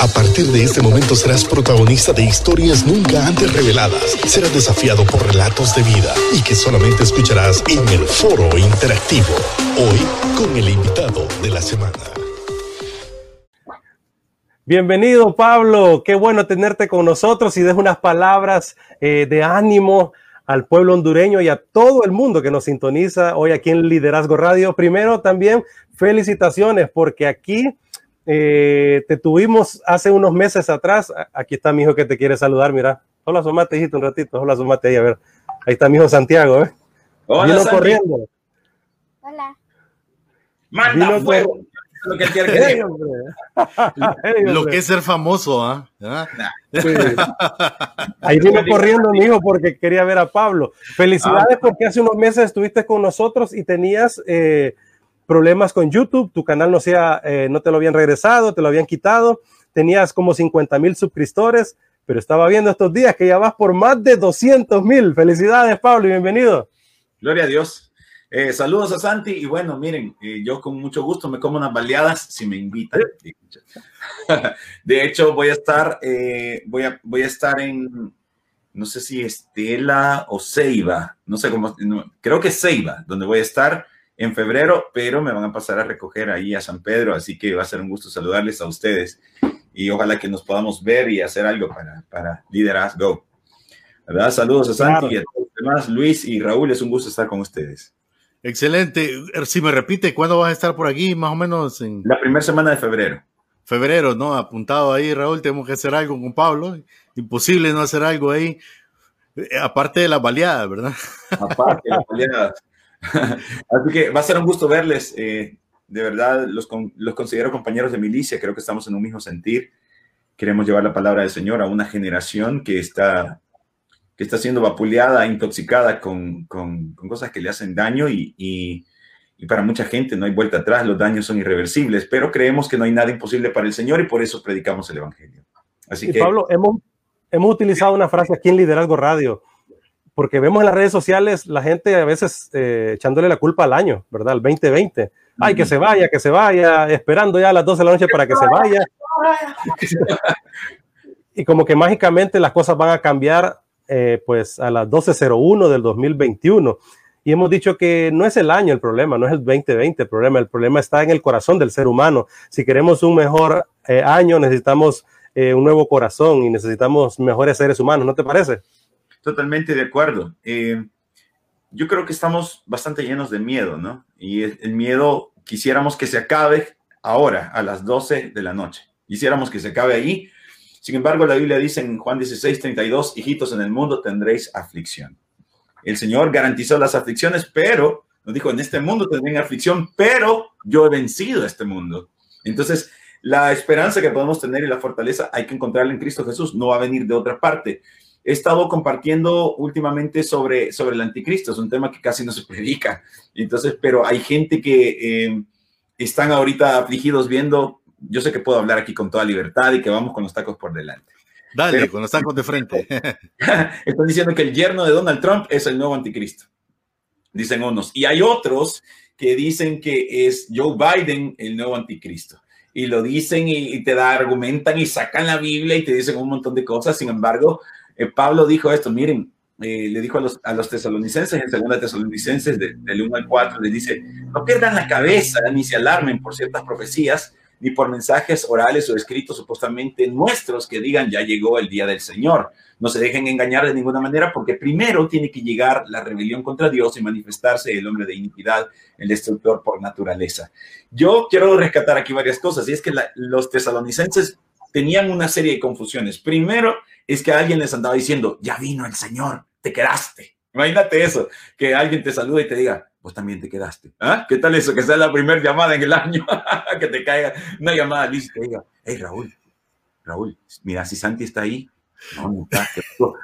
A partir de este momento serás protagonista de historias nunca antes reveladas. Serás desafiado por relatos de vida y que solamente escucharás en el foro interactivo. Hoy con el invitado de la semana. Bienvenido Pablo, qué bueno tenerte con nosotros y dejo unas palabras eh, de ánimo al pueblo hondureño y a todo el mundo que nos sintoniza hoy aquí en Liderazgo Radio. Primero también felicitaciones porque aquí eh, te tuvimos hace unos meses atrás. Aquí está mi hijo que te quiere saludar. Mira, hola, Somate, hijito, un ratito. Hola, Somate, ahí, a ver. Ahí está mi hijo Santiago, ¿eh? Hola, Vino corriendo. Hola. Manda Vino fuego. Lo que quiere que Lo que es ser famoso, ¿ah? ¿Ah? Sí. Ahí vino corriendo mi hijo porque quería ver a Pablo. Felicidades porque hace unos meses estuviste con nosotros y tenías eh, problemas con YouTube. Tu canal no, sea, eh, no te lo habían regresado, te lo habían quitado. Tenías como 50 mil suscriptores, pero estaba viendo estos días que ya vas por más de 200 mil. Felicidades, Pablo, y bienvenido. Gloria a Dios. Eh, saludos a Santi y bueno, miren, eh, yo con mucho gusto me como unas baleadas si me invitan. De hecho, voy a estar, eh, voy, a, voy a estar en, no sé si Estela o Ceiba, no sé cómo, creo que Ceiba, donde voy a estar en febrero, pero me van a pasar a recoger ahí a San Pedro, así que va a ser un gusto saludarles a ustedes y ojalá que nos podamos ver y hacer algo para, para Liderazgo. ¿Verdad? Saludos a Santi Claro. y a todos los demás. Luis y Raúl, es un gusto estar con ustedes. Excelente. Si me repite, ¿cuándo vas a estar por aquí? Más o menos en La primera semana de febrero. febrero, ¿no? Apuntado ahí, Raúl, tenemos que hacer algo con Pablo. Imposible no hacer algo ahí. Eh, Aparte de las baleadas, ¿verdad? Aparte, las baleadas. Así que va a ser un gusto verles. eh, de verdad, los, con- los considero compañeros de milicia. Creo que estamos en un mismo sentir. Queremos llevar la palabra del Señor a una generación que está, que está siendo vapuleada, intoxicada con, con- con cosas que le hacen daño y, y- y para mucha gente no hay vuelta atrás. Los daños son irreversibles, pero creemos que no hay nada imposible para el Señor y por eso predicamos el Evangelio. Así Y que Pablo, hemos, hemos utilizado una frase aquí en Liderazgo Radio, porque vemos en las redes sociales la gente a veces eh, echándole la culpa al año, ¿verdad? Al 2020. Ay, que se vaya, que se vaya, esperando ya a las 12 de la noche para que se vaya. y como que mágicamente las cosas van a cambiar eh, pues a las 12.01 del 2021. Y hemos dicho que no es el año el problema, no es el 2020 el problema, el problema está en el corazón del ser humano. Si queremos un mejor eh, año, necesitamos eh, un nuevo corazón y necesitamos mejores seres humanos, ¿no te parece? Totalmente de acuerdo. Eh, yo creo que estamos bastante llenos de miedo, ¿no? Y el, miedo quisiéramos que se acabe ahora, a las 12 de la noche. Quisiéramos que se acabe ahí. Sin embargo, la Biblia dice en Juan 16, 32, hijitos, en el mundo tendréis aflicción. El Señor garantizó las aflicciones, pero nos dijo, en este mundo tendrán aflicción, pero yo he vencido a este mundo. Entonces, la esperanza que podemos tener y la fortaleza hay que encontrarla en Cristo Jesús, no va a venir de otra parte he estado compartiendo últimamente sobre, sobre el anticristo, es un tema que casi no se predica. Entonces, pero hay gente que eh, están ahorita afligidos viendo, yo sé que puedo hablar aquí con toda libertad y que vamos con los tacos por delante. Dale, Pero- con los tacos de frente. Están diciendo que el yerno de Donald Trump es el nuevo anticristo, dicen unos. Y hay otros que dicen que es Joe Biden el nuevo anticristo. Y lo dicen y, y te da, argumentan y sacan la Biblia y te dicen un montón de cosas. Sin embargo, eh, Pablo dijo esto, miren, eh, le dijo a los, a los tesalonicenses, en segunda tesalonicenses de- del 1 al 4, les dice, no pierdan la cabeza ni se alarmen por ciertas profecías, ni por mensajes orales o escritos supuestamente nuestros que digan ya llegó el día del Señor. No se dejen engañar de ninguna manera porque primero tiene que llegar la rebelión contra Dios y manifestarse el hombre de iniquidad, el destructor por naturaleza. Yo quiero rescatar aquí varias cosas y es que los tesalonicenses tenían una serie de confusiones. Primero es que alguien les andaba diciendo, ya vino el Señor, te quedaste. Imagínate eso, que alguien te saluda y te diga, vos también te quedaste. ¿Ah? ¿Qué tal eso? Que sea la primera llamada en el año, que te caiga una llamada lista y te diga, hey Raúl, Raúl, mira, si Santi está ahí, no, te,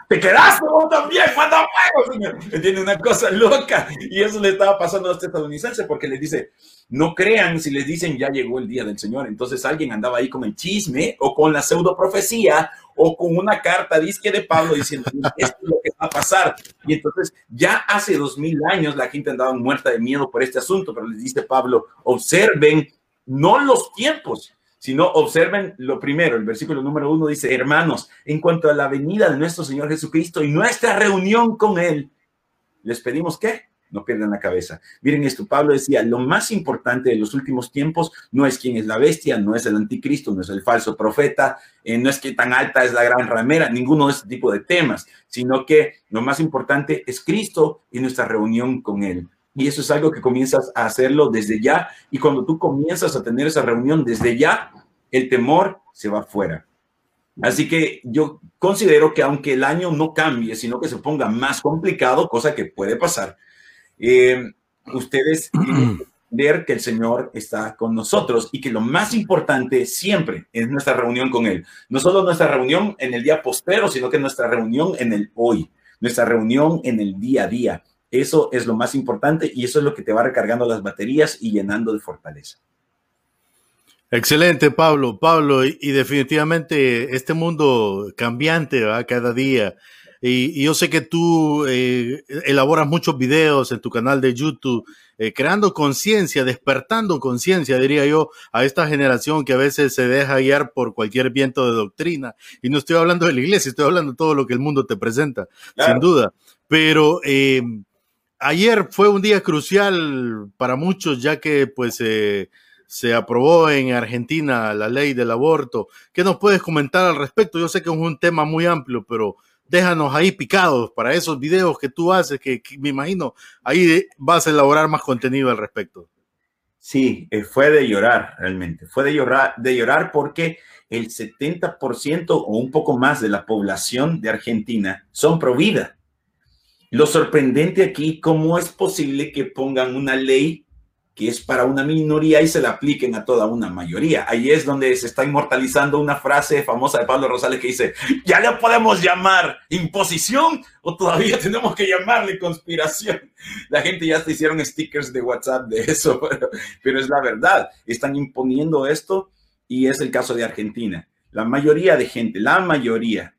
te quedaste vos también, manda fuego, señor. Entiende una cosa loca. Y eso le estaba pasando a los estadounidenses porque les dice, no crean si les dicen ya llegó el día del Señor. Entonces alguien andaba ahí con el chisme o con la pseudo profecía o con una carta disque de Pablo diciendo esto es lo que va a pasar. Y entonces ya hace dos mil años la gente andaba muerta de miedo por este asunto, pero les dice Pablo, observen no los tiempos, sino observen lo primero, el versículo número uno dice, hermanos, en cuanto a la venida de nuestro Señor Jesucristo y nuestra reunión con Él, les pedimos que no pierdan la cabeza. Miren esto, Pablo decía, lo más importante de los últimos tiempos no es quién es la bestia, no es el anticristo, no es el falso profeta, eh, no es que tan alta es la gran ramera, ninguno de este tipo de temas, sino que lo más importante es Cristo y nuestra reunión con Él. Y eso es algo que comienzas a hacerlo desde ya. Y cuando tú comienzas a tener esa reunión desde ya, el temor se va fuera. Así que yo considero que aunque el año no cambie, sino que se ponga más complicado, cosa que puede pasar, eh, ustedes ver que el Señor está con nosotros y que lo más importante siempre es nuestra reunión con Él. No solo nuestra reunión en el día postero, sino que nuestra reunión en el hoy, nuestra reunión en el día a día. Eso es lo más importante y eso es lo que te va recargando las baterías y llenando de fortaleza. Excelente, Pablo. Pablo, y, definitivamente este mundo cambiante va cada día y, yo sé que tú eh, elaboras muchos videos en tu canal de YouTube, eh, creando conciencia, despertando conciencia, diría yo, a esta generación que a veces se deja guiar por cualquier viento de doctrina. Y no estoy hablando de la iglesia, estoy hablando de todo lo que el mundo te presenta, sin duda. Pero eh, ayer fue un día crucial para muchos, ya que pues se aprobó en Argentina la ley del aborto. ¿Qué nos puedes comentar al respecto? Yo sé que es un tema muy amplio, pero déjanos ahí picados para esos videos que tú haces, que, me imagino ahí vas a elaborar más contenido al respecto. Sí, eh, fue de llorar realmente, fue de llorar, de llorar porque el 70% o un poco más de la población de Argentina son pro vida. Lo sorprendente aquí, ¿cómo es posible que pongan una ley que es para una minoría y se la apliquen a toda una mayoría. Ahí es donde se está inmortalizando una frase famosa de Pablo Rosales que dice, ya le podemos llamar imposición o todavía tenemos que llamarle conspiración. La gente ya se hicieron stickers de WhatsApp de eso, pero, es la verdad. Están imponiendo esto y es el caso de Argentina. La mayoría de gente, la mayoría,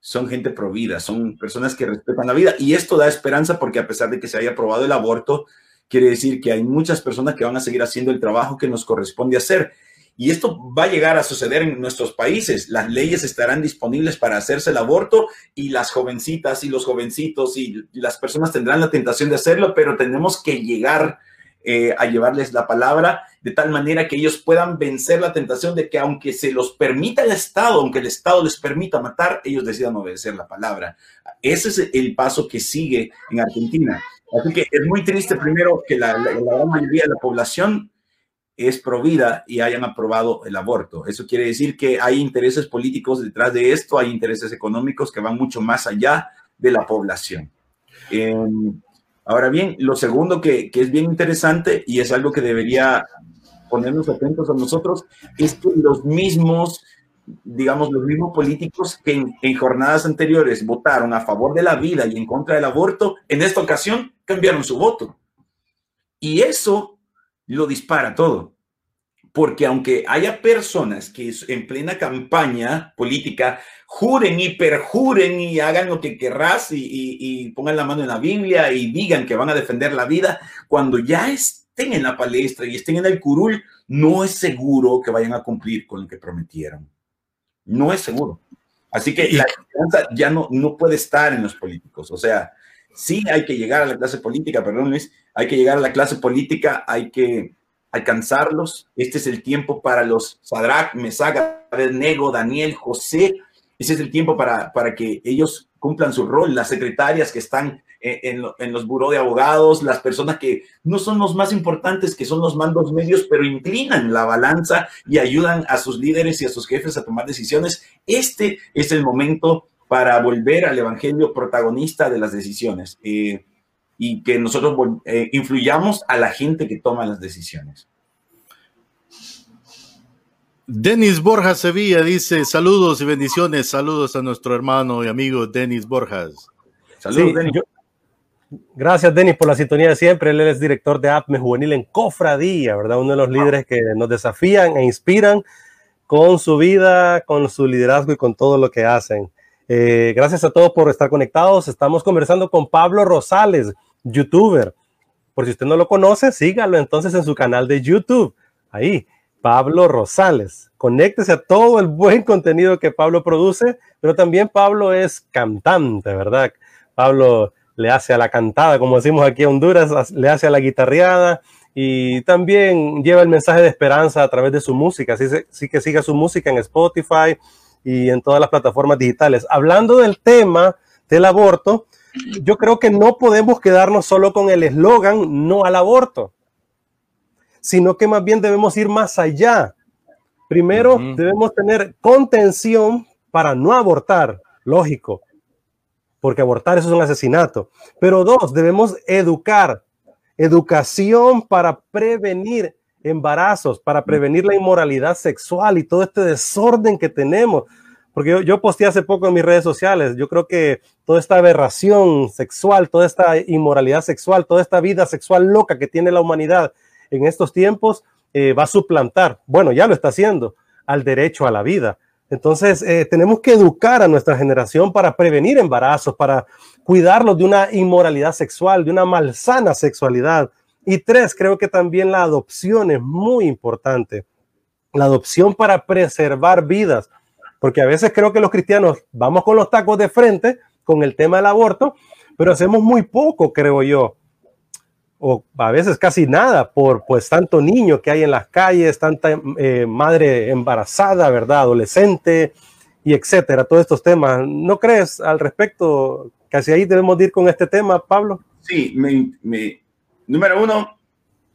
son gente provida, son personas que respetan la vida y esto da esperanza porque a pesar de que se haya aprobado el aborto, quiere decir que hay muchas personas que van a seguir haciendo el trabajo que nos corresponde hacer. Y esto va a llegar a suceder en nuestros países. Las leyes estarán disponibles para hacerse el aborto y las jovencitas y los jovencitos y las personas tendrán la tentación de hacerlo, pero tenemos que llegar eh, a llevarles la palabra de tal manera que ellos puedan vencer la tentación de que aunque se los permita el Estado, aunque el Estado les permita matar, ellos decidan obedecer la palabra. Ese es el paso que sigue en Argentina. Así que es muy triste primero que la, gran mayoría de la población es provida y hayan aprobado el aborto. Eso quiere decir que hay intereses políticos detrás de esto, hay intereses económicos que van mucho más allá de la población. Em, ahora bien, lo segundo que, que, es bien interesante y es algo que debería ponernos atentos a nosotros es que los mismos digamos, los mismos políticos que en, jornadas anteriores votaron a favor de la vida y en contra del aborto, en esta ocasión cambiaron su voto. Y eso lo dispara todo. Porque aunque haya personas que en plena campaña política juren y perjuren y hagan lo que querrás y, y pongan la mano en la Biblia y digan que van a defender la vida, cuando ya estén en la palestra y estén en el curul, no es seguro que vayan a cumplir con lo que prometieron. No es seguro. Así que la confianza ya no, no puede estar en los políticos. O sea, sí hay que llegar a la clase política, perdón Luis, hay que llegar a la clase política, hay que alcanzarlos. Este es el tiempo para los Sadrach, Mesach, Nego, Daniel, José. Ese es el tiempo para, para que ellos cumplan su rol, las secretarias que están en, los buró de abogados, las personas que no son los más importantes, que son los mandos medios, pero inclinan la balanza y ayudan a sus líderes y a sus jefes a tomar decisiones. Este es el momento para volver al evangelio protagonista de las decisiones eh, y que nosotros eh, influyamos a la gente que toma las decisiones. Denis Borjas Sevilla dice saludos y bendiciones, saludos a nuestro hermano y amigo Denis Borjas. Saludos, Denis. Gracias, Denis, por la sintonía de siempre. Él es director de APME Juvenil en Cofradía, ¿verdad? Uno de los líderes que nos desafían e inspiran con su vida, con su liderazgo y con todo lo que hacen. Eh, gracias a todos por estar conectados. Estamos conversando con Pablo Rosales, youtuber. Por si usted no lo conoce, sígalo entonces en su canal de YouTube. Ahí, Pablo Rosales conéctese a todo el buen contenido que Pablo produce, pero también Pablo es cantante, ¿verdad? Pablo le hace a la cantada, como decimos aquí en Honduras, le hace a la guitarreada y también lleva el mensaje de esperanza a través de su música. Así, sí que siga su música en Spotify y en todas las plataformas digitales. Hablando del tema del aborto, yo creo que no podemos quedarnos solo con el eslogan no al aborto, sino que más bien debemos ir más allá. Primero, debemos tener contención para no abortar, lógico, porque abortar eso es un asesinato. Pero dos, debemos educar, educación para prevenir embarazos, para prevenir la inmoralidad sexual y todo este desorden que tenemos. Porque yo, yo posteé hace poco en mis redes sociales, yo creo que toda esta aberración sexual, toda esta inmoralidad sexual, toda esta vida sexual loca que tiene la humanidad en estos tiempos, eh, va a suplantar, bueno, ya lo está haciendo, al derecho a la vida. Entonces, eh, tenemos que educar a nuestra generación para prevenir embarazos, para cuidarlos de una inmoralidad sexual, de una malsana sexualidad. Y tres, creo que también la adopción es muy importante. La adopción para preservar vidas, porque a veces creo que los cristianos vamos con los tacos de frente con el tema del aborto, pero hacemos muy poco, creo yo, o a veces casi nada por pues tanto niño que hay en las calles, tanta eh, madre embarazada, ¿verdad? Adolescente y etcétera, todos estos temas. ¿No crees al respecto hacia ahí debemos ir con este tema, Pablo? Sí, me, número uno,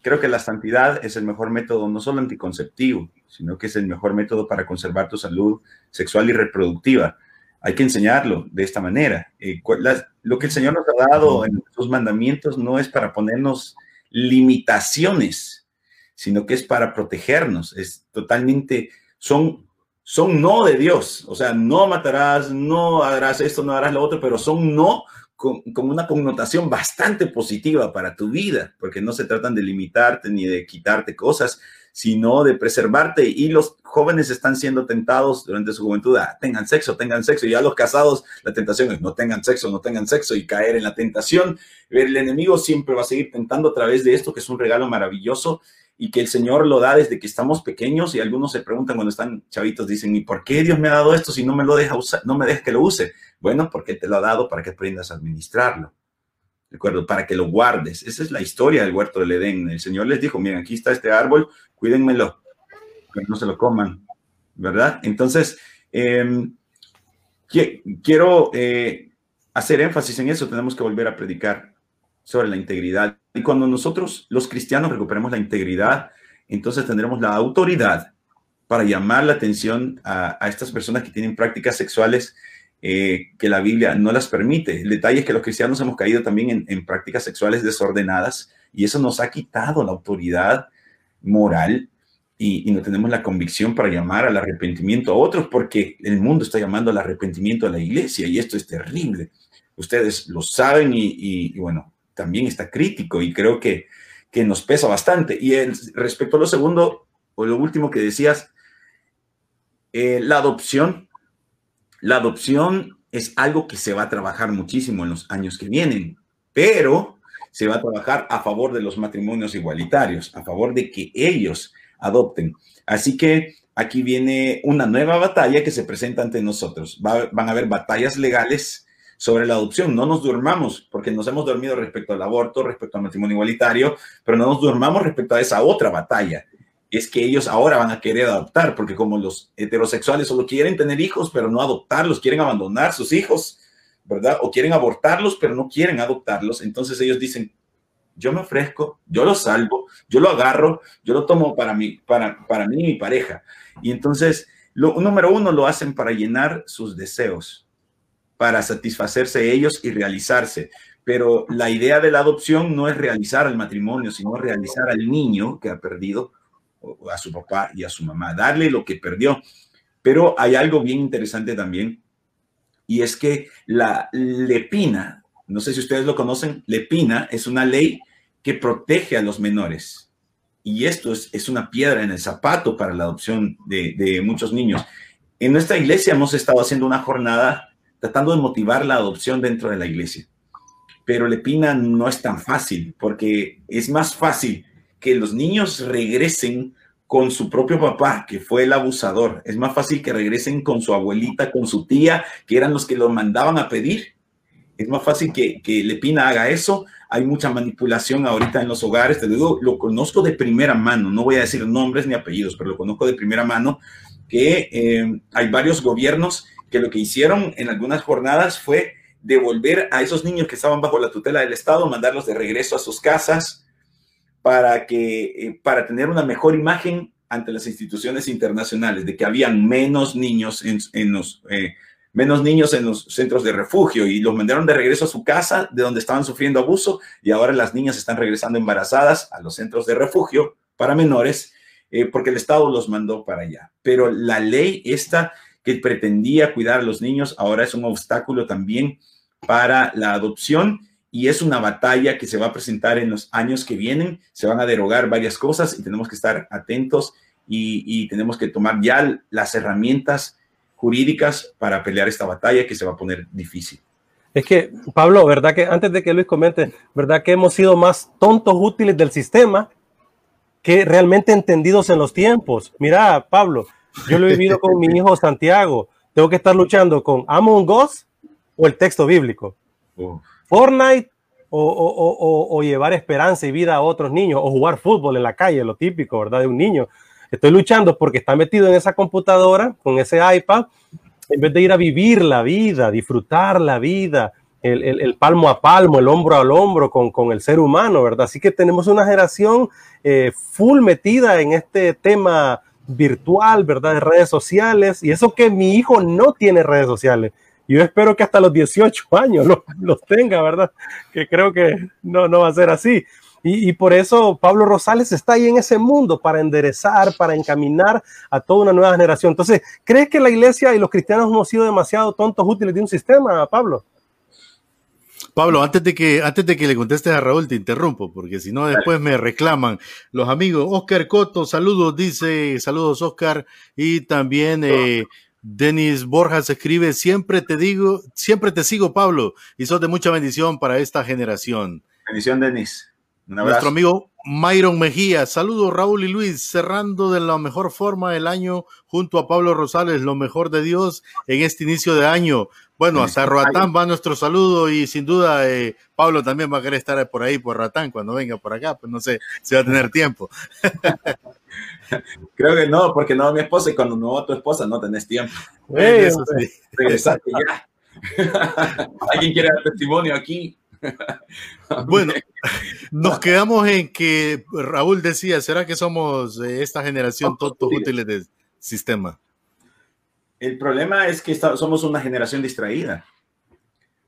creo que la santidad es el mejor método, no solo anticonceptivo, sino que es el mejor método para conservar tu salud sexual y reproductiva hay que enseñarlo de esta manera. Eh, lo que el Señor nos ha dado en sus mandamientos no es para ponernos limitaciones, sino que es para protegernos. Es totalmente, son, son no de Dios. O sea, no matarás, no harás esto, no harás lo otro, pero son no con, con, una connotación bastante positiva para tu vida, porque no se tratan de limitarte ni de quitarte cosas, sino de preservarte. Y los jóvenes están siendo tentados durante su juventud a tengan sexo, tengan sexo. Y ya los casados, la tentación es no tengan sexo, no tengan sexo y caer en la tentación. El enemigo siempre va a seguir tentando a través de esto, que es un regalo maravilloso y que el Señor lo da desde que estamos pequeños. Y algunos se preguntan cuando están chavitos, dicen, ¿y por qué Dios me ha dado esto si no me lo deja usar, no me deja que lo use? Bueno, porque te lo ha dado para que aprendas a administrarlo. ¿De acuerdo? Para que lo guardes. Esa es la historia del huerto del Edén. El Señor les dijo, miren, aquí está este árbol, cuídenmelo, que no se lo coman, ¿verdad? Entonces, em, quiero eh, hacer énfasis en eso, tenemos que volver a predicar sobre la integridad. Y cuando nosotros, los cristianos, recuperemos la integridad, entonces tendremos la autoridad para llamar la atención a, a estas personas que tienen prácticas sexuales eh, que la Biblia no las permite. El detalle es que los cristianos hemos caído también en, prácticas sexuales desordenadas y eso nos ha quitado la autoridad moral y, no tenemos la convicción para llamar al arrepentimiento a otros porque el mundo está llamando al arrepentimiento a la iglesia y esto es terrible. Ustedes lo saben y, bueno, también está crítico y creo que, que nos pesa bastante. Y respecto a lo segundo o lo último que decías, eh, la adopción la adopción es algo que se va a trabajar muchísimo en los años que vienen, pero se va a trabajar a favor de los matrimonios igualitarios, a favor de que ellos adopten. Así que aquí viene una nueva batalla que se presenta ante nosotros. van a haber batallas legales sobre la adopción. No nos durmamos, porque nos hemos dormido respecto al aborto, respecto al matrimonio igualitario, pero no nos durmamos respecto a esa otra batalla es que ellos ahora van a querer adoptar, porque como los heterosexuales solo quieren tener hijos, pero no adoptarlos, quieren abandonar sus hijos, ¿verdad? O quieren abortarlos, pero no quieren adoptarlos. Entonces ellos dicen, yo me ofrezco, yo lo salvo, yo lo agarro, yo lo tomo para mí, para, para mí y mi pareja. Y entonces, lo número uno, lo hacen para llenar sus deseos, para satisfacerse ellos y realizarse. Pero la idea de la adopción no es realizar al matrimonio, sino realizar al niño que ha perdido a su papá y a su mamá, darle lo que perdió. Pero hay algo bien interesante también, y es que la lepina, no sé si ustedes lo conocen, lepina es una ley que protege a los menores. Y esto es, una piedra en el zapato para la adopción de, de muchos niños. En nuestra iglesia hemos estado haciendo una jornada tratando de motivar la adopción dentro de la iglesia. Pero Lepina no es tan fácil, porque es más fácil que los niños regresen con su propio papá, que fue el abusador. Es más fácil que regresen con su abuelita, con su tía, que eran los que lo mandaban a pedir. Es más fácil que, que Lepina haga eso. Hay mucha manipulación ahorita en los hogares. Te digo, lo conozco de primera mano. No voy a decir nombres ni apellidos, pero lo conozco de primera mano que eh, hay varios gobiernos que lo que hicieron en algunas jornadas fue devolver a esos niños que estaban bajo la tutela del Estado, mandarlos de regreso a sus casas para, que, eh, para tener una mejor imagen ante las instituciones internacionales, de que habían menos niños en, los... Eh, menos niños en los centros de refugio y los mandaron de regreso a su casa de donde estaban sufriendo abuso y ahora las niñas están regresando embarazadas a los centros de refugio para menores eh, porque el Estado los mandó para allá. Pero la ley esta que pretendía cuidar a los niños ahora es un obstáculo también para la adopción y es una batalla que se va a presentar en los años que vienen. Se van a derogar varias cosas y tenemos que estar atentos y, tenemos que tomar ya las herramientas jurídicas para pelear esta batalla que se va a poner difícil. Es que, Pablo, ¿verdad que antes de que Luis comente, ¿verdad que hemos sido más tontos útiles del sistema que realmente entendidos en los tiempos. Mira, Pablo, yo lo he vivido con mi hijo Santiago. Tengo que estar luchando con Among Us o el texto bíblico. Fortnite o, llevar esperanza y vida a otros niños o jugar fútbol en la calle, lo típico, ¿verdad? De un niño. Estoy luchando porque está metido en esa computadora, con ese iPad, en vez de ir a vivir la vida, disfrutar la vida, el, palmo a palmo, el hombro al hombro con, el ser humano, ¿verdad? Así que tenemos una generación eh, full metida en este tema virtual, ¿verdad? De redes sociales. Y eso que mi hijo no tiene redes sociales. Yo espero que hasta los 18 años los, tenga, ¿verdad? Que creo que no, no va a ser así. Y, y, por eso Pablo Rosales está ahí en ese mundo para enderezar, para encaminar a toda una nueva generación. Entonces, ¿crees que la iglesia y los cristianos hemos sido demasiado tontos útiles de un sistema, Pablo? Pablo, antes de que antes de que le contestes a Raúl, te interrumpo, porque si no después me reclaman los amigos. Oscar Coto, saludos, dice, saludos Oscar, y también eh, Denis Borjas escribe, siempre te digo, siempre te sigo, Pablo, y sos de mucha bendición para esta generación. Bendición, Denis. Nuestro amigo Myron Mejía, saludos Raúl y Luis, cerrando de la mejor forma el año junto a Pablo Rosales, lo mejor de Dios en este inicio de año. Bueno, hasta Roatán va nuestro saludo y sin duda eh, Pablo también va a querer estar por ahí, por Roatán, cuando venga por acá, pues no sé si va a tener tiempo. Creo que no, porque no mi esposa y cuando no a tu esposa no tenés tiempo. eso sí. Regresate ya. ¿Alguien quiere dar testimonio aquí? bueno, nos quedamos en que Raúl decía, ¿será que somos esta generación tontos útiles del sistema? El problema es que somos una generación distraída,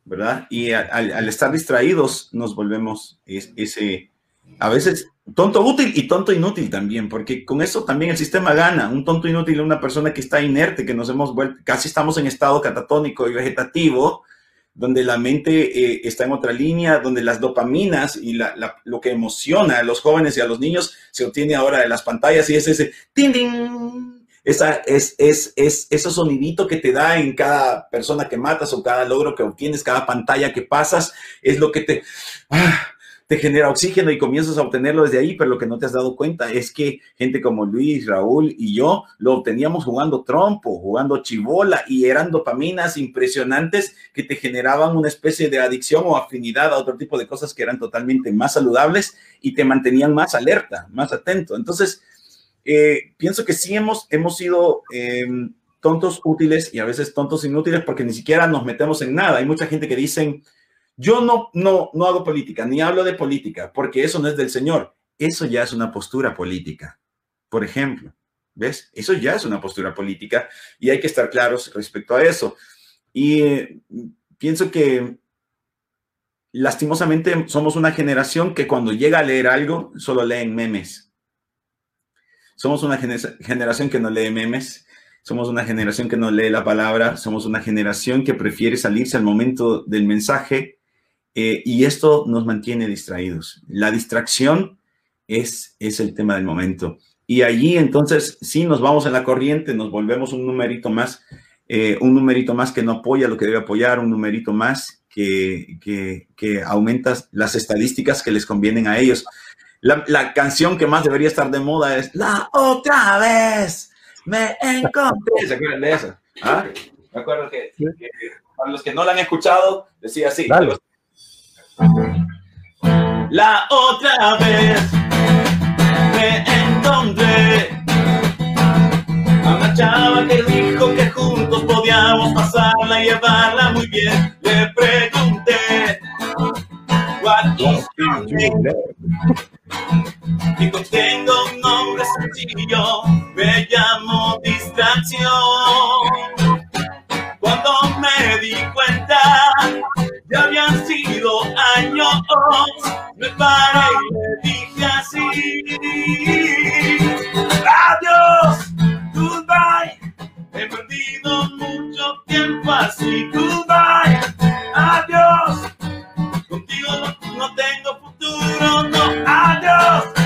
¿verdad? Y al, estar distraídos nos volvemos ese, a veces tonto útil y tonto inútil también, porque con eso también el sistema gana. Un tonto inútil es una persona que está inerte, que nos hemos vuelto, casi estamos en estado catatónico y vegetativo, donde la mente eh, está en otra línea, donde las dopaminas y lo que emociona a los jóvenes y a los niños se obtiene ahora de las pantallas y es ese tin, tin esa, es, es, es, ese sonidito que te da en cada persona que matas o cada logro que obtienes, cada pantalla que pasas, es lo que te, ah, te genera oxígeno y comienzas a obtenerlo desde ahí, pero lo que no te has dado cuenta es que gente como Luis, Raúl y yo lo obteníamos jugando trompo, jugando chivola y eran dopaminas impresionantes que te generaban una especie de adicción o afinidad a otro tipo de cosas que eran totalmente más saludables y te mantenían más alerta, más atento. Entonces, eh, pienso que sí hemos, hemos sido em, tontos útiles y a veces tontos inútiles porque ni siquiera nos metemos en nada. Hay mucha gente que dicen, yo no, no, no hago política, ni hablo de política, porque eso no es del Señor. Eso ya es una postura política, por ejemplo. ¿Ves? Eso ya es una postura política y hay que estar claros respecto a eso. Y eh, pienso que lastimosamente somos una generación que cuando llega a leer algo solo leen memes somos una generación que no lee memes, somos una generación que no lee la palabra, somos una generación que prefiere salirse al momento del mensaje eh, y esto nos mantiene distraídos. La distracción es, es el tema del momento. Y allí entonces sí nos vamos en la corriente, nos volvemos un numerito más, eh, un numerito más que no apoya lo que debe apoyar, un numerito más que, que, que aumenta las estadísticas que les convienen a ellos. La, la, canción que más debería estar de moda es La otra vez me encontré. ¿Se acuerdan de eso? ¿Ah? Me acuerdo que, que, para los que no la han escuchado, decía así. Dale. La otra vez me encontré a una chava que dijo que juntos podíamos pasarla y llevarla muy bien. Le pregunté, What is? Dijo, tengo un nombre sencillo, me llamo distracción. Cuando me di cuenta, ya habían sido años, me paré y le dije así, adiós, goodbye, he perdido mucho tiempo así, goodbye, adiós, contigo no, no tengo futuro, no, adiós,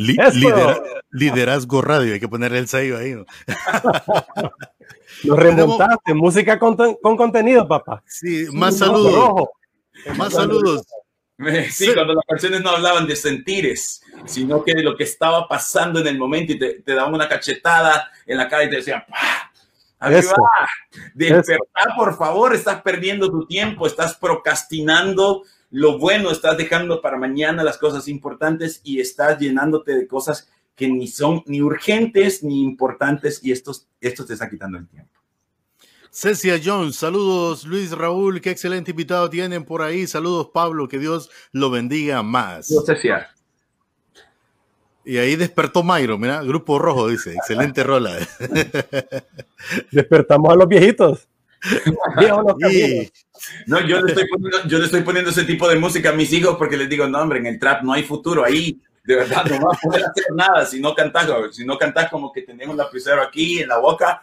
Li- Eso. lidera- liderazgo radio, hay que ponerle el sello ahí. ¿no? Lo remontaste, música con, con contenido, papá. Sí, más saludos, rojo. más saludos. Sí, cuando las canciones no hablaban de sentires, sino que de lo que estaba pasando en el momento y te, te daban una cachetada en la cara y te decían, ¡pah! Eso. Despertar, por favor, estás perdiendo tu tiempo, estás procrastinando lo bueno, estás dejando para mañana las cosas importantes y estás llenándote de cosas que ni son ni urgentes ni importantes y esto, esto te está quitando el tiempo. Cecia Jones, saludos Luis Raúl, qué excelente invitado tienen por ahí. Saludos Pablo, que Dios lo bendiga más. Sé si Y ahí despertó Mayro, mira, Grupo Rojo dice, excelente rola. Despertamos a los viejitos. No, yo le, estoy poniendo, yo le estoy poniendo ese tipo de música a mis hijos porque les digo, no, hombre, en el trap no hay futuro ahí. De verdad, no vas a poder hacer nada si no cantas, si no cantas como que tenemos un lapicero aquí en la boca.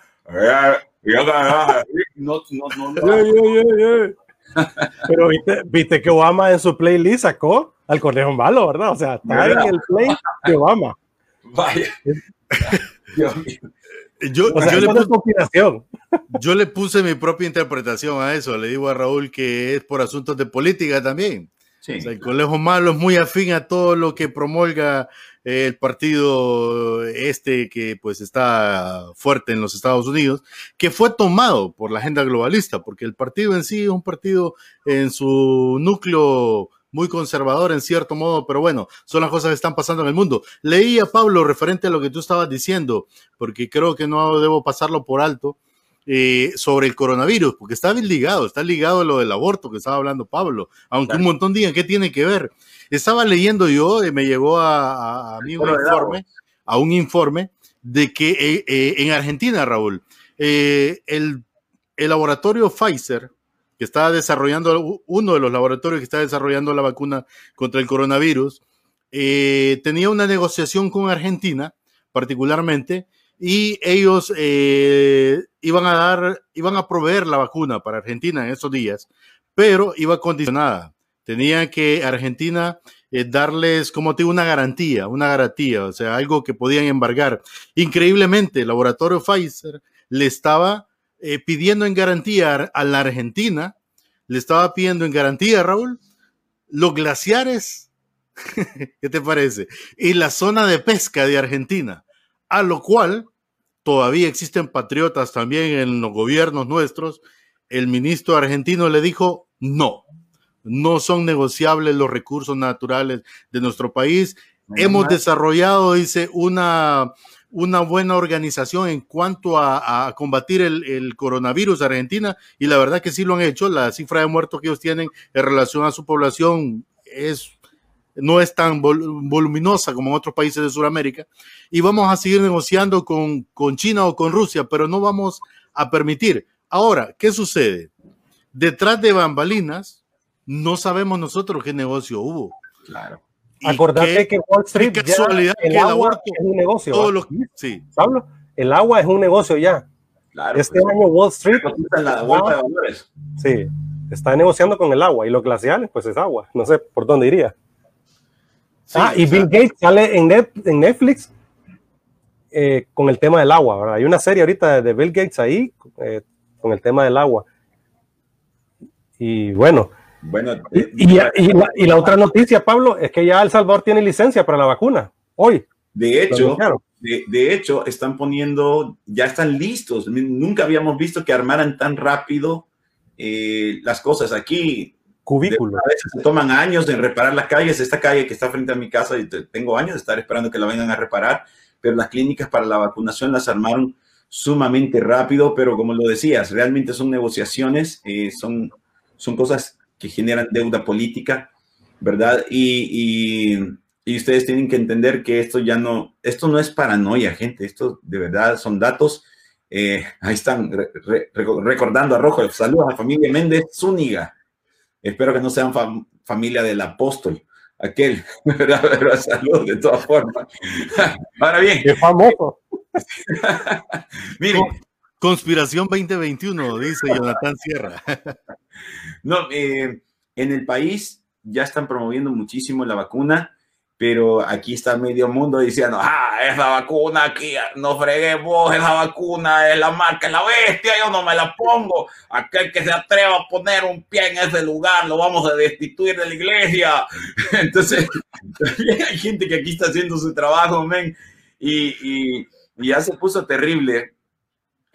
No, no, no, no. Yeah, yeah, yeah, yeah. Pero viste, viste que Obama en su playlist sacó al conejo malo, ¿verdad? O sea, está en el play de Obama. Vaya. Dios mío. Yo, O sea, yo, le puse, conspiración. yo le puse mi propia interpretación a eso. Le digo a Raúl que es por asuntos de política también. Sí. O sea, el colegio malo es muy afín a todo lo que promulga eh, el partido este que pues está fuerte en los Estados Unidos, que fue tomado por la agenda globalista, porque el partido en sí es un partido en su núcleo muy conservador en cierto modo, pero bueno, son las cosas que están pasando en el mundo. Leí a Pablo referente a lo que tú estabas diciendo, porque creo que no debo pasarlo por alto, eh, sobre el coronavirus, porque está bien ligado, está ligado a lo del aborto que estaba hablando Pablo, aunque Claro. un montón digan qué tiene que ver. Estaba leyendo yo, y me llegó a, a- a mí un informe, a un informe de que eh, eh, en Argentina, Raúl, eh, el, el laboratorio Pfizer, que está desarrollando, uno de los laboratorios que está desarrollando la vacuna contra el coronavirus, eh, tenía una negociación con Argentina, particularmente, y ellos eh, iban a dar, iban a proveer la vacuna para Argentina en esos días, pero iba condicionada. Tenía que Argentina eh, darles, como te digo, una garantía, una garantía, o sea, algo que podían embargar. Increíblemente, el laboratorio Pfizer le estaba eh, pidiendo en garantía a la Argentina, le estaba pidiendo en garantía, Raúl, los glaciares, ¿qué te parece? Y la zona de pesca de Argentina, a lo cual todavía existen patriotas también en los gobiernos nuestros. El ministro argentino le dijo, no, no son negociables los recursos naturales de nuestro país. Hemos desarrollado, dice, una, una buena organización en cuanto a, combatir el, coronavirus Argentina y la verdad que sí lo han hecho. La cifra de muertos que ellos tienen en relación a su población es, no es tan vol voluminosa como en otros países de Sudamérica. Y vamos a seguir negociando con, con China o con Rusia, pero no vamos a permitir. Ahora, ¿qué sucede? Detrás de bambalinas, no sabemos nosotros qué negocio hubo. Claro. Acordate qué, que Wall Street qué casualidad ya, el que el agua aborto, es un negocio. todo ¿va? lo, sí. Pablo, el agua es un negocio ya. Claro, este pues, año Wall Street. en la vuelta de valores. Sí. está negociando con el agua y los glaciales, pues es agua. No sé por dónde iría. ah, y Bill Gates sale en, Netflix eh, con el tema del agua, ¿verdad? Hay una serie ahorita de Bill Gates ahí eh, con el tema del agua. Y bueno. Bueno, y, la, otra noticia, Pablo, es que ya El Salvador tiene licencia para la vacuna. Hoy. De hecho, de, hecho, están poniendo, ya están listos. Nunca habíamos visto que armaran tan rápido eh, las cosas aquí. Cubículos. A veces se toman años en reparar las calles. Esta calle que está frente a mi casa, y tengo años de estar esperando que la vengan a reparar, pero las clínicas para la vacunación las armaron sumamente rápido, pero como lo decías, realmente son negociaciones, eh, son, son cosas que generan deuda política, ¿verdad? Y, y, ustedes tienen que entender que esto ya no, esto no es paranoia, gente, esto de verdad son datos. Eh, ahí están recordando a Rojo, saludos a la familia Méndez Zúñiga. Espero que no sean familia del apóstol, aquel, ¿verdad? Pero saludos de todas formas. Ahora bien. Qué famoso. Miren. Conspiración 2021, dice Jonathan Sierra. no, eh, en el país ya están promoviendo muchísimo la vacuna, pero aquí está medio mundo diciendo, ah, esa vacuna aquí, no freguemos, esa vacuna es la marca, es la bestia, yo no me la pongo. Aquel que se atreva a poner un pie en ese lugar, lo vamos a destituir de la iglesia. Entonces, también hay gente que aquí está haciendo su trabajo, men, y ya se puso terrible.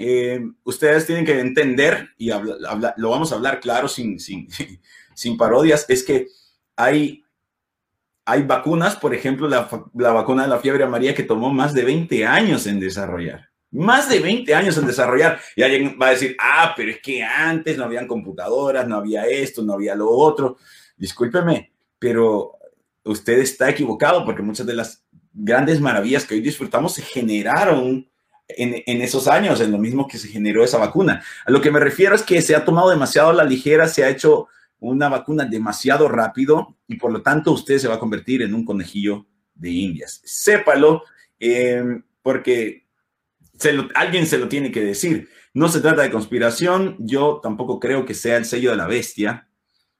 Eh, ustedes tienen que entender, y lo vamos a hablar claro sin, sin, sin parodias, es que hay, hay vacunas, por ejemplo, la, la, vacuna de la fiebre amarilla que tomó más de 20 años en desarrollar. Más de 20 años en desarrollar. Y alguien va a decir, ah, pero es que antes no habían computadoras, no había esto, no había lo otro. Discúlpeme, pero usted está equivocado porque muchas de las grandes maravillas que hoy disfrutamos se generaron en, esos años, en lo mismo que se generó esa vacuna. A lo que me refiero es que se ha tomado demasiado a la ligera, se ha hecho una vacuna demasiado rápido y por lo tanto usted se va a convertir en un conejillo de indias. Sépalo, em, porque se alguien se lo tiene que decir. No se trata de conspiración, yo tampoco creo que sea el sello de la bestia,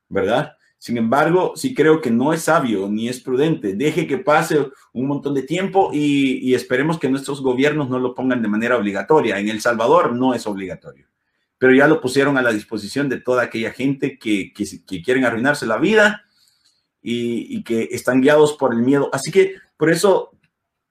¿verdad? Sin embargo, sí creo que no es sabio ni es prudente. Deje que pase un montón de tiempo y, esperemos que nuestros gobiernos no lo pongan de manera obligatoria. En El Salvador no es obligatorio, pero ya lo pusieron a la disposición de toda aquella gente que, que, quieren arruinarse la vida y, y que están guiados por el miedo. Así que por eso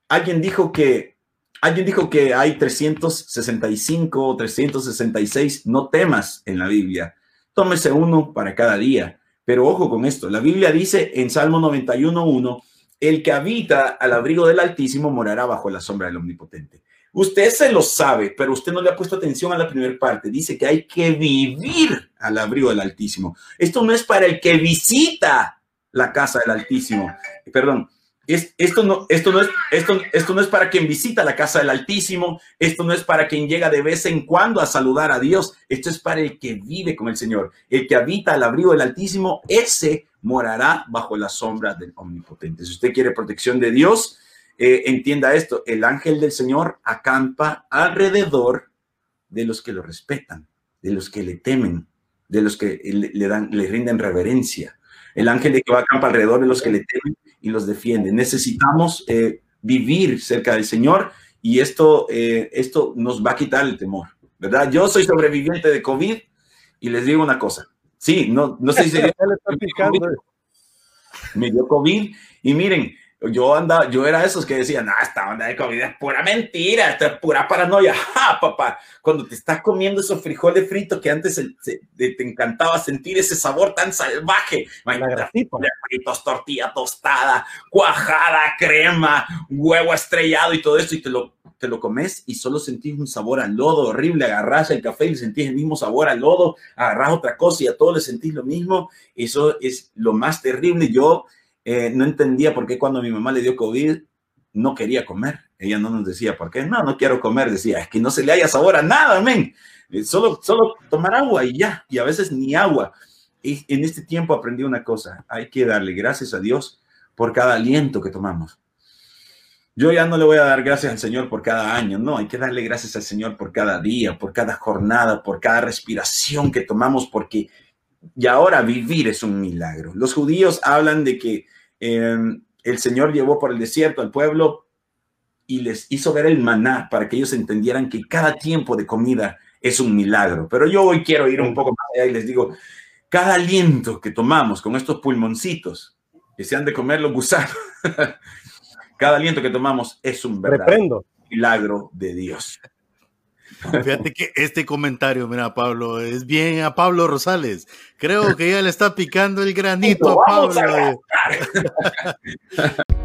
alguien dijo que alguien dijo que hay 365 o 366 no temas en la Biblia. Tómese uno para cada día pero ojo con esto, la Biblia dice en Salmo 91.1, el que habita al abrigo del Altísimo morará bajo la sombra del Omnipotente. Usted se lo sabe, pero usted no le ha puesto atención a la primera parte. Dice que hay que vivir al abrigo del Altísimo. Esto no es para el que visita la casa del Altísimo. Perdón, esto, no, esto, no es, esto, esto no es para quien visita la casa del Altísimo, esto no es para quien llega de vez en cuando a saludar a Dios, esto es para el que vive con el Señor, el que habita al abrigo del Altísimo, ese morará bajo la sombra del Omnipotente. Si usted quiere protección de Dios, eh, entienda esto, el ángel del Señor acampa alrededor de los que lo respetan, de los que le temen, de los que le, dan, le rinden reverencia. El ángel de a acampa alrededor de los que le temen y los defiende. Necesitamos eh, vivir cerca del Señor y esto, eh, esto nos va a quitar el temor, ¿verdad? Yo soy sobreviviente de COVID y les digo una cosa. Sí, no, no sé si me dio COVID y miren, yo andaba, yo era esos que decían, no, esta onda de COVID es pura mentira, esto es pura paranoia. ¡Ja, papá! Cuando te estás comiendo esos frijoles fritos que antes te encantaba sentir ese sabor tan salvaje. fritos, tortilla tostada, cuajada, crema, huevo estrellado y todo esto, y te lo, te lo comes y solo sentís un sabor al lodo horrible. Agarrás el café y sentís el mismo sabor al lodo, agarrás otra cosa y a todo le sentís lo mismo. Eso es lo más terrible. Yo eh, no entendía por qué cuando mi mamá le dio COVID no quería comer. Ella no nos decía por qué. No, no quiero comer. Decía, es que no se le haya sabor a nada, men. Eh, solo, solo tomar agua y ya. Y a veces ni agua. Y en este tiempo aprendí una cosa. Hay que darle gracias a Dios por cada aliento que tomamos. Yo ya no le voy a dar gracias al Señor por cada año, no, hay que darle gracias al Señor por cada día, por cada jornada, por cada respiración que tomamos, porque y ahora vivir es un milagro. Los judíos hablan de que em, el Señor llevó por el desierto al pueblo y les hizo ver el maná para que ellos entendieran que cada tiempo de comida es un milagro. Pero yo hoy quiero ir un poco más allá y les digo, cada aliento que tomamos con estos pulmoncitos que se han de comer los gusanos, cada aliento que tomamos es un verdadero milagro de Dios. Fíjate que este comentario, mira, Pablo, es bien a Pablo Rosales. Creo que ya le está picando el granito a Pablo.